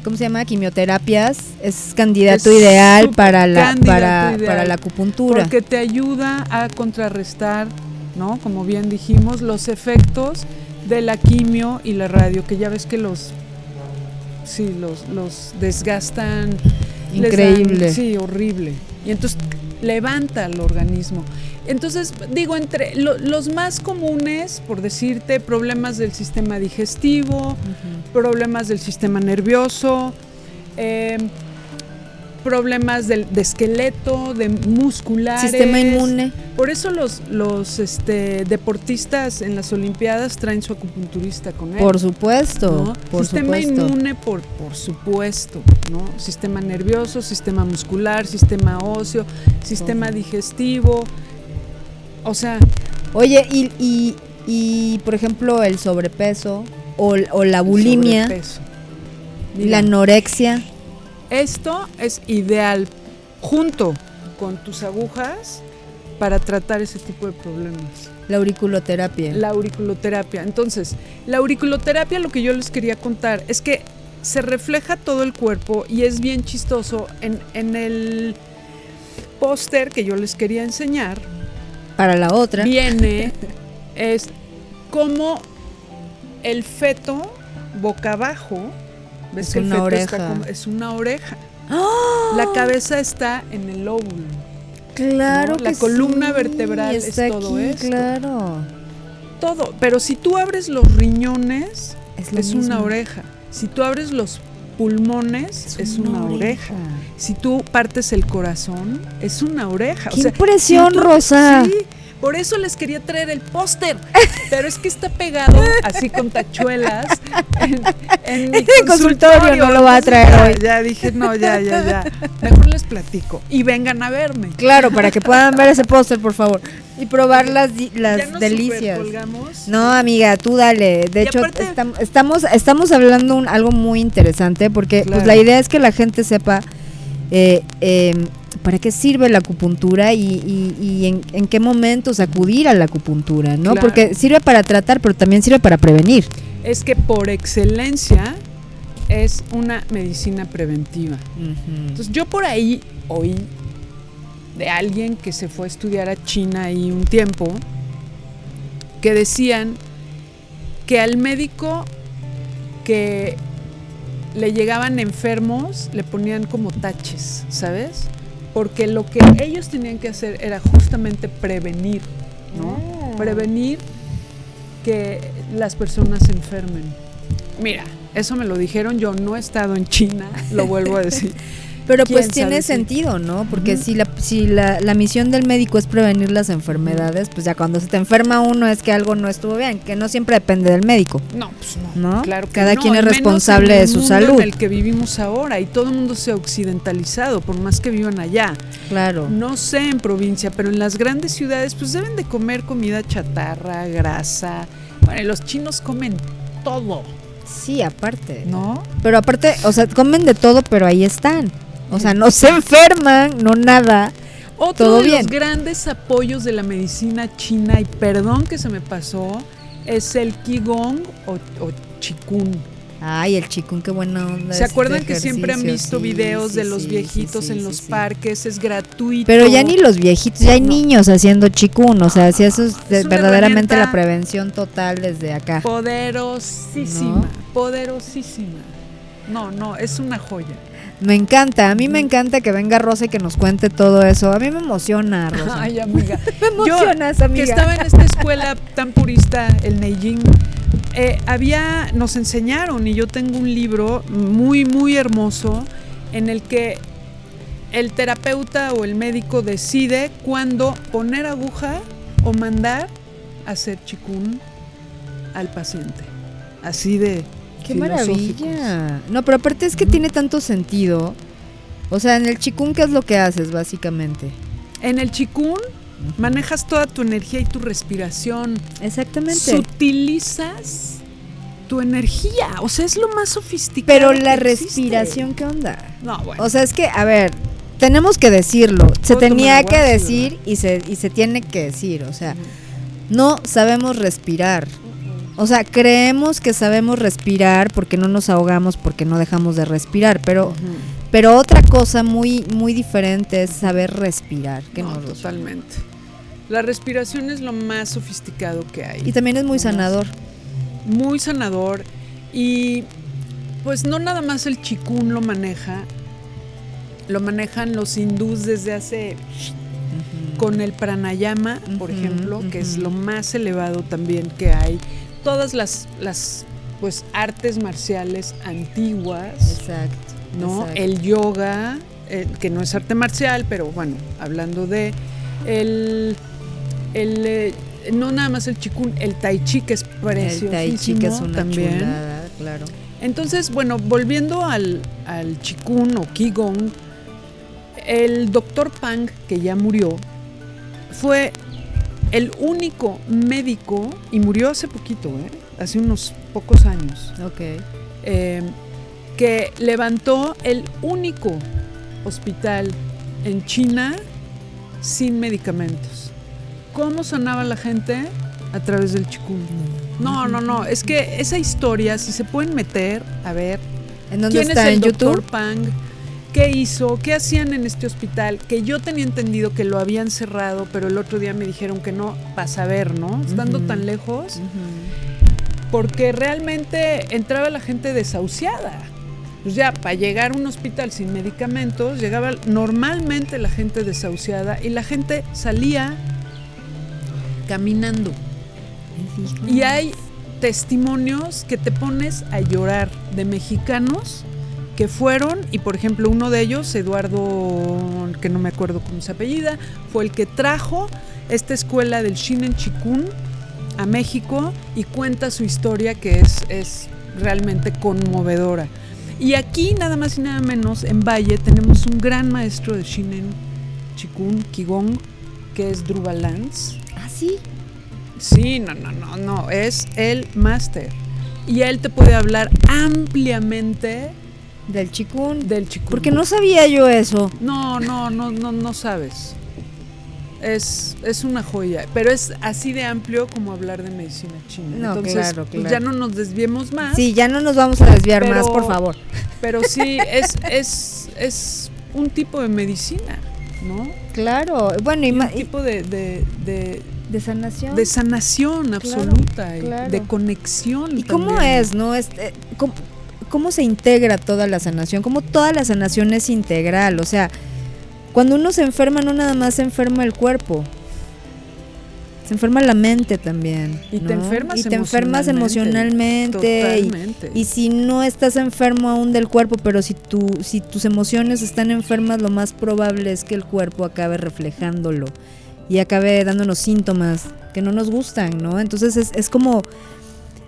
¿cómo se llama? Quimioterapias, es candidato Es ideal para la, para, ideal, para la acupuntura. porque te ayuda a contrarrestar ¿no? Como bien dijimos, los efectos de la quimio y la radio, que ya ves que los sí, los, los desgastan. Dan- Increíble. sí, horrible. Y entonces levanta el organismo. Entonces, digo, entre lo- los más comunes, por decirte, problemas del sistema digestivo, problemas del sistema nervioso, eh, problemas del, de esqueleto, de musculares. Sistema inmune. Por eso los, los este, deportistas en las Olimpiadas traen su acupunturista con él. Por supuesto, ¿no? por sistema supuesto. inmune, por, por supuesto, ¿no? Sistema nervioso, sistema muscular, sistema óseo, sistema digestivo. O sea, Oye, y, y, y, por ejemplo, el sobrepeso o, o la bulimia, sobrepeso. la anorexia. Esto es ideal junto con tus agujas para tratar ese tipo de problemas. La auriculoterapia. La auriculoterapia. Entonces, la auriculoterapia lo que yo les quería contar es que se refleja todo el cuerpo y es bien chistoso. En, en el póster que yo les quería enseñar, Para la otra. viene es como el feto boca abajo. ¿Ves Es que el una feto oreja. está como- es una oreja. ¡Ah! La cabeza está en el lóbulo. Claro ¿no? La que columna sí, vertebral es todo aquí, esto. Claro. Todo. Pero si tú abres los riñones, Es, una oreja. Si tú abres los pulmones, es, una, oreja. Si tú partes el corazón, es una oreja. ¡Qué impresión, si tú- Rosa! Sí, por eso les quería traer el póster. Pero es que está pegado así con tachuelas en, en mi el consultorio no lo va a traer ya, hoy. Ya dije, no, ya, ya, ya. Mejor les platico. Y vengan a verme. Claro, para que puedan ver ese póster, por favor. Y probar las, ya las nos delicias. No, amiga, tú dale. De Y hecho, estam- estamos, estamos hablando un, algo muy interesante porque pues, la idea es que la gente sepa eh, eh, para qué sirve la acupuntura y, y- y en, en qué momentos acudir a la acupuntura, ¿no? Claro. Porque sirve para tratar, pero también sirve para prevenir. Es que por excelencia es una medicina preventiva. Entonces yo por ahí oí de alguien que se fue a estudiar a China ahí un tiempo, que decían que al médico que le llegaban enfermos le ponían como taches, ¿sabes? Porque lo que ellos tenían que hacer era justamente prevenir, ¿no? Prevenir que las personas se enfermen. Mira, eso me lo dijeron, yo no he estado en China, lo vuelvo a decir. Pero ¿Quién pues tiene si- sentido, ¿no? Porque si, la, si la, la misión del médico es prevenir las enfermedades, pues ya cuando se te enferma uno es que algo no estuvo bien, que no siempre depende del médico, No, pues no. ¿no? Claro que Cada no, quien es responsable en de su mundo salud. En el que vivimos ahora y todo el mundo se ha occidentalizado, por más que vivan allá. Claro. No sé en provincia, pero en las grandes ciudades pues deben de comer comida chatarra, grasa. Bueno, y los chinos comen todo, Sí, aparte. ¿no? Pero aparte, o sea, comen de todo, pero ahí están. O sea, no se enferman, no nada. Otro Todo de bien. los grandes apoyos de la medicina china, y perdón que se me pasó, es el Qigong o, o Qigong. Ay, el chikun, qué buena onda. ¿Se acuerdan que siempre han visto Sí, videos sí, de los sí, viejitos en los parques? Es gratuito. Pero ya ni los viejitos, ya hay No. niños haciendo chikun, o sea, si eso es, verdaderamente la prevención total desde acá. Poderosísima, ¿No? poderosísima. No, no, es una joya. Me encanta, a mí me encanta que venga Rosa y que nos cuente todo eso. A mí me emociona, Rosa. Ay, amiga. me emocionas, amiga. que estaba en esta escuela tan purista, el Neijing, eh, había, nos enseñaron, y yo tengo un libro muy, muy hermoso, en el que el terapeuta o el médico decide cuándo poner aguja o mandar a hacer chikun al paciente. Así de... Qué maravilla. No, pero aparte es que tiene tanto sentido. O sea, en el chikun, ¿qué es lo que haces, básicamente? En el chikun manejas toda tu energía y tu respiración. Exactamente. Sutilizas tu energía. O sea, es lo más sofisticado. Pero la que respiración, ¿qué onda? No, bueno. O sea, es que, a ver, tenemos que decirlo. Se tenía que decir y se, y se tiene que decir. O sea, no sabemos respirar. O sea, creemos que sabemos respirar porque no nos ahogamos, porque no dejamos de respirar. Pero, pero otra cosa muy, muy diferente es saber respirar. Que No, totalmente. La respiración es lo más sofisticado que hay. Y también es muy sanador. Muy sanador. Y pues no nada más el chikun lo maneja, lo manejan los hindús desde hace con el pranayama, por ejemplo, que es lo más elevado también que hay. Todas las, las pues artes marciales antiguas, Exacto. ¿no? exacto. El yoga, eh, que no es arte marcial, pero bueno, hablando de el, el eh, no nada más el chikun, el tai chi que es El preciosísimo tai chi que es una también. chulada, claro. Entonces, bueno, volviendo al, al Chikun o Qigong, el doctor Pang, que ya murió, fue el único médico, y murió hace poquito, ¿eh? hace unos pocos años, eh, que levantó el único hospital en China sin medicamentos. ¿Cómo sanaba la gente? A través del Chikun. No, no, no, es que esa historia, si se pueden meter, a ver, ¿En dónde ¿Quién está? es el ¿En doctor YouTube? Pang? ¿Qué hizo? ¿Qué hacían en este hospital? Que yo tenía entendido que lo habían cerrado, pero el otro día me dijeron que no, para saber, ¿no? Estando Ujú. tan lejos, Ujú. porque realmente entraba la gente desahuciada. Pues ya, para llegar a un hospital sin medicamentos, llegaba normalmente la gente desahuciada y la gente salía caminando. Y hay testimonios que te pones a llorar de mexicanos que fueron, y por ejemplo uno de ellos, Eduardo, que no me acuerdo cómo se apellida, fue el que trajo esta escuela del Shinen Chikun a México y cuenta su historia que es, es realmente conmovedora. Y aquí nada más y nada menos, en Valle, tenemos un gran maestro de Shinen Chikun, Qigong, que es Druva Lance. Ah, sí. Sí, no, no, no, no, es el máster. Y él te puede hablar ampliamente Del chikun. del chikun. Porque no sabía yo eso. No, no, no, no, no sabes. Es, es una joya, pero es así de amplio como hablar de medicina china. No, Entonces, claro, pues claro. ya no nos desviemos más, Sí, ya no nos vamos a desviar Pero- más, por favor. pero sí es, es, es un tipo de medicina, ¿no? Claro. Bueno, y, Un tipo de, de, de, de sanación. de sanación absoluta claro. de conexión. ¿Y cómo es, no? Este, ¿cómo, cómo se integra toda la sanación? ¿Cómo toda la sanación es integral? O sea, cuando uno se enferma, no nada más se enferma el cuerpo. Se enferma la mente también. Y te enfermas Y te enfermas emocionalmente. y-. Y, si no estás enfermo aún del cuerpo, pero si, tu, si tus emociones están enfermas, lo más probable es que el cuerpo acabe reflejándolo y acabe dándonos síntomas que no nos gustan, ¿no? Entonces es, es como,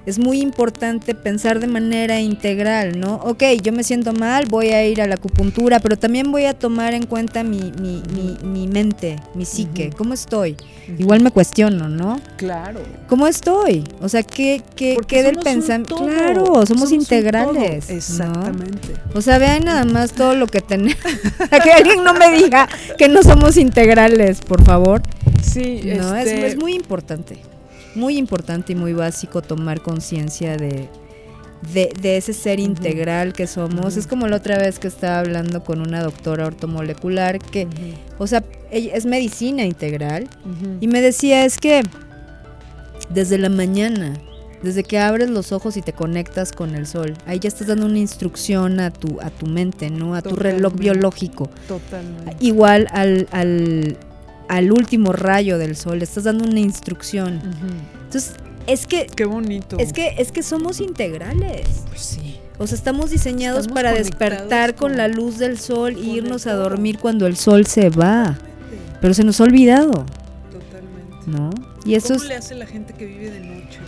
es muy importante pensar de manera integral, ¿no? Ok, yo me siento mal, voy a ir a la acupuntura, pero también voy a tomar en cuenta mi, mi, mi, mi mente, mi psique. ¿cómo estoy? Igual me cuestiono, ¿no? Claro. ¿Cómo estoy? O sea, ¿qué, qué, qué del pensamiento? Claro, somos, integrales. Exactamente. O sea, vean nada más todo lo que tenemos. que alguien no me diga que no somos integrales, por favor. Sí, No, es- este, es, muy importante. Muy importante y muy básico tomar conciencia de, de, de ese ser integral que somos. Es como la otra vez que estaba hablando con una doctora ortomolecular que, o sea, ella es medicina integral y me decía, es que desde la mañana, desde que abres los ojos y te conectas con el sol, ahí ya estás dando una instrucción a tu, a tu mente, ¿no? A tu reloj biológico. Totalmente. Igual al, al, al último rayo del sol, le estás dando una instrucción. Entonces, es que, Qué bonito. es que, es que somos integrales. Pues sí. O sea, estamos diseñados Estamos para despertar con, con- la luz del sol e irnos a dormir cuando el sol se va. Totalmente. Pero se nos ha olvidado, Totalmente. ¿no? Y eso ¿Cómo es le hace la gente que vive de noche?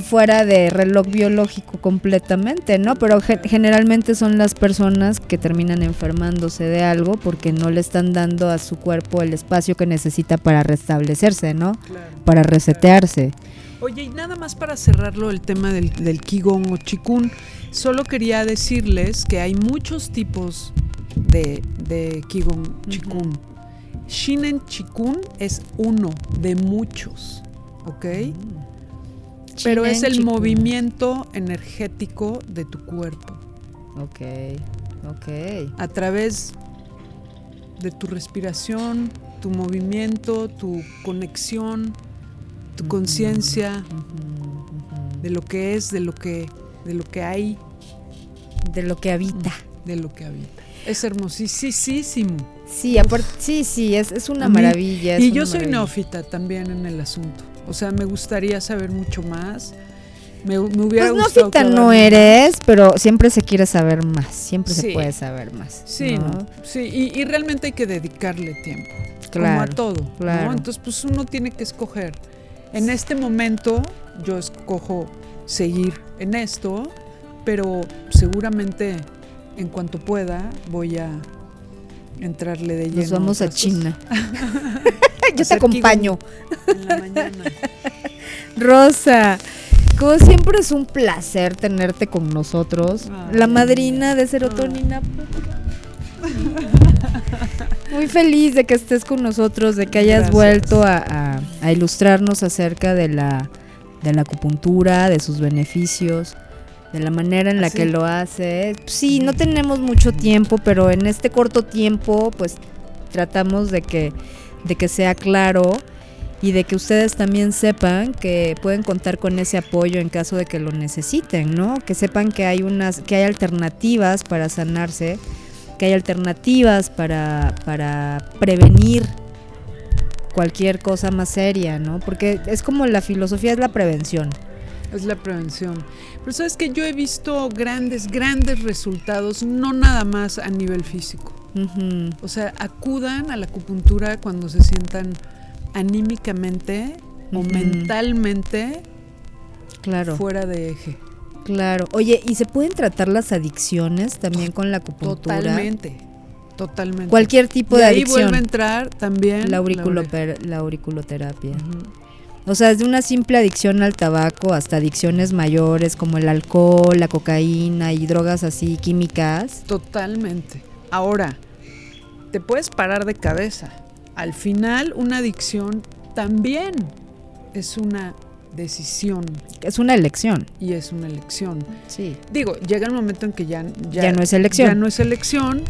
Fuera de reloj biológico completamente, ¿no? Pero ge- generalmente son las personas que terminan enfermándose de algo porque no le están dando a su cuerpo el espacio que necesita para restablecerse, ¿no? Claro. Para resetearse. Oye, y nada más para cerrarlo el tema del, del Qigong o Chikun, solo quería decirles que hay muchos tipos de, de Qigong Chikun. Shinen Chikun es uno de muchos, ¿ok? Pero es el movimiento energético de tu cuerpo Ok, ok. a través de tu respiración, tu movimiento, tu conexión, tu conciencia de lo que es, de lo que, de lo que hay, De lo que habita. de lo que habita. Es hermosísimo. Sí, aparte, sí, sí, es, es una maravilla. es Y una yo soy maravilla. neófita también en el asunto. O sea, me gustaría saber mucho más. Me, me hubiera Pues gustado neófita no eres, pero siempre se quiere saber más, siempre se puede saber más. Sí, ¿no? ¿no? sí, y, y realmente hay que dedicarle tiempo. como Claro, a todo. ¿no? claro. Entonces, pues uno tiene que escoger. En este momento, yo escojo seguir en esto, pero seguramente en cuanto pueda voy a entrarle de lleno. Nos vamos a China. Yo te acompaño. En la mañana. Rosa, como siempre es un placer tenerte con nosotros. Ay. la madrina de serotonina. Muy feliz de que estés con nosotros, de que hayas Gracias. vuelto a, a- a ilustrarnos acerca de la, de la acupuntura, de sus beneficios, de la manera en la Sí. que lo hace. Sí, no tenemos mucho tiempo, pero en este corto tiempo, pues tratamos de que, de que sea claro y de que ustedes también sepan que pueden contar con ese apoyo en caso de que lo necesiten, ¿no? Que sepan que hay unas, que hay alternativas para sanarse, que hay alternativas para, para prevenir cualquier cosa más seria, ¿no? Porque es como la filosofía es la prevención. Es la prevención. Pero sabes que yo he visto grandes, grandes resultados, no nada más a nivel físico. O sea, acudan a la acupuntura cuando se sientan anímicamente o mentalmente Claro, fuera de eje. claro. Oye, ¿y se pueden tratar las adicciones también con la acupuntura? Totalmente. Totalmente. Cualquier tipo de ahí adicción. vuelve a entrar también La, auriculoterapia. Ujú. O sea, desde una simple adicción al tabaco hasta adicciones mayores como el alcohol, la cocaína y drogas así químicas. Totalmente. Ahora, te puedes parar de cabeza. Al final, una adicción también es una decisión Es una elección. y es una elección. Sí. Digo, llega el momento en que ya, Ya no es elección. Ya no es elección,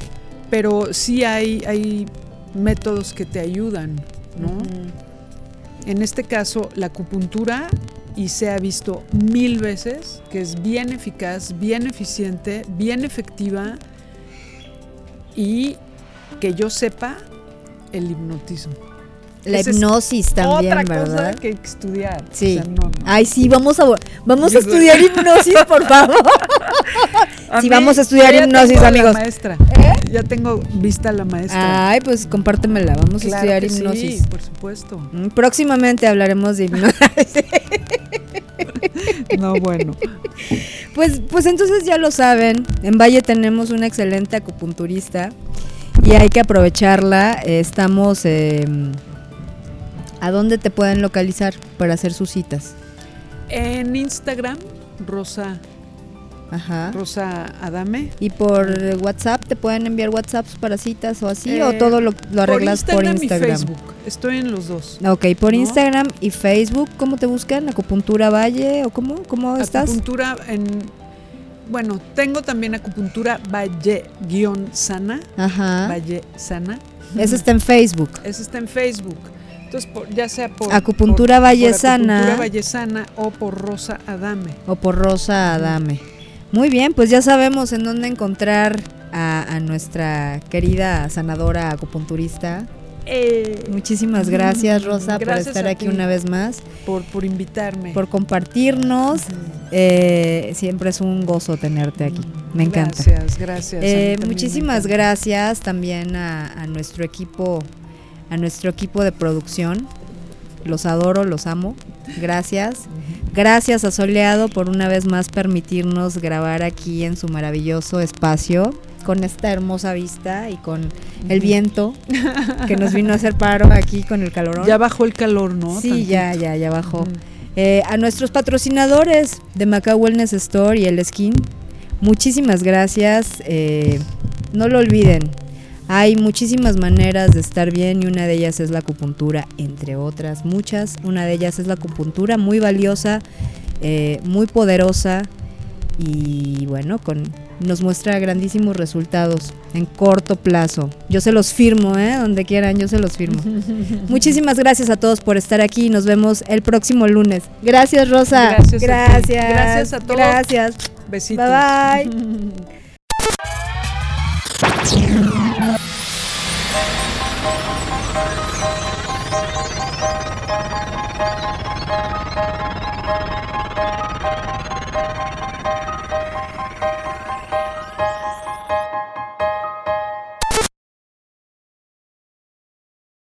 pero sí hay, hay métodos que te ayudan, ¿no? En este caso, la acupuntura, y se ha visto mil veces, que es bien eficaz, bien eficiente, bien efectiva, y que yo sepa, el hipnotismo. La Esa hipnosis también, Otra ¿verdad? cosa que estudiar. Sí. O sea, no, no. Ay, sí, vamos a vamos a estudiar hipnosis, por favor. A mí, vamos a estudiar hipnosis, la amigos. ¿Eh? Ya tengo vista a la maestra. Ay, pues compártemela, vamos a estudiar hipnosis. Sí, por supuesto. Mm, Próximamente hablaremos de hipnosis. No, bueno. Pues, pues entonces ya lo saben, en Valle tenemos una excelente acupunturista y hay que aprovecharla. Eh, Estamos... eh, ¿A dónde te pueden localizar para hacer sus citas? En Instagram, Rosa, Ajá. Rosa Adame. ¿Y por WhatsApp te pueden enviar WhatsApps para citas o así? ¿O Eh, todo lo, lo arreglas por Instagram, Instagram? y Facebook. Estoy en los dos. Ok, por ¿No? Instagram y Facebook, ¿cómo te buscan? ¿Acupuntura Valle o cómo? ¿Cómo estás? Acupuntura en. Bueno, tengo también acupuntura Valle-Sana. Ajá. Valle Sana. Ese está en Facebook. Ese está en Facebook. Entonces, por- ya sea por. Acupuntura por- Valle por Sana. Acupuntura Vallesana o por Rosa Adame. O por Rosa Adame. Muy bien, pues ya sabemos en dónde encontrar a, a nuestra querida sanadora acupunturista. Eh, Muchísimas gracias, Rosa, por estar aquí una vez más, por, por invitarme. por compartirnos. Eh, siempre es un gozo tenerte aquí. Me encanta. Gracias, gracias. Eh, muchísimas gracias también a, a nuestro equipo, a nuestro equipo de producción. Los adoro, los amo. Gracias. Gracias a Soleado por una vez más permitirnos grabar aquí en su maravilloso espacio con esta hermosa vista y con el viento que nos vino a hacer paro aquí con el calorón. Ya bajó el calor, ¿no? sí, ya, Tantito. ya, ya bajó. Eh, a nuestros patrocinadores de Macao Wellness Store y el Skin, muchísimas gracias. Eh, no lo olviden, hay muchísimas maneras de estar bien y una de ellas es la acupuntura, entre otras muchas. Una de ellas es la acupuntura, muy valiosa, eh, muy poderosa y bueno, con, nos muestra grandísimos resultados en corto plazo. Yo se los firmo, ¿eh? donde quieran, yo se los firmo. Muchísimas gracias a todos por estar aquí nos vemos el próximo lunes. Gracias, Rosa. Gracias. Gracias. A gracias a todos. Gracias. Besitos. Bye bye.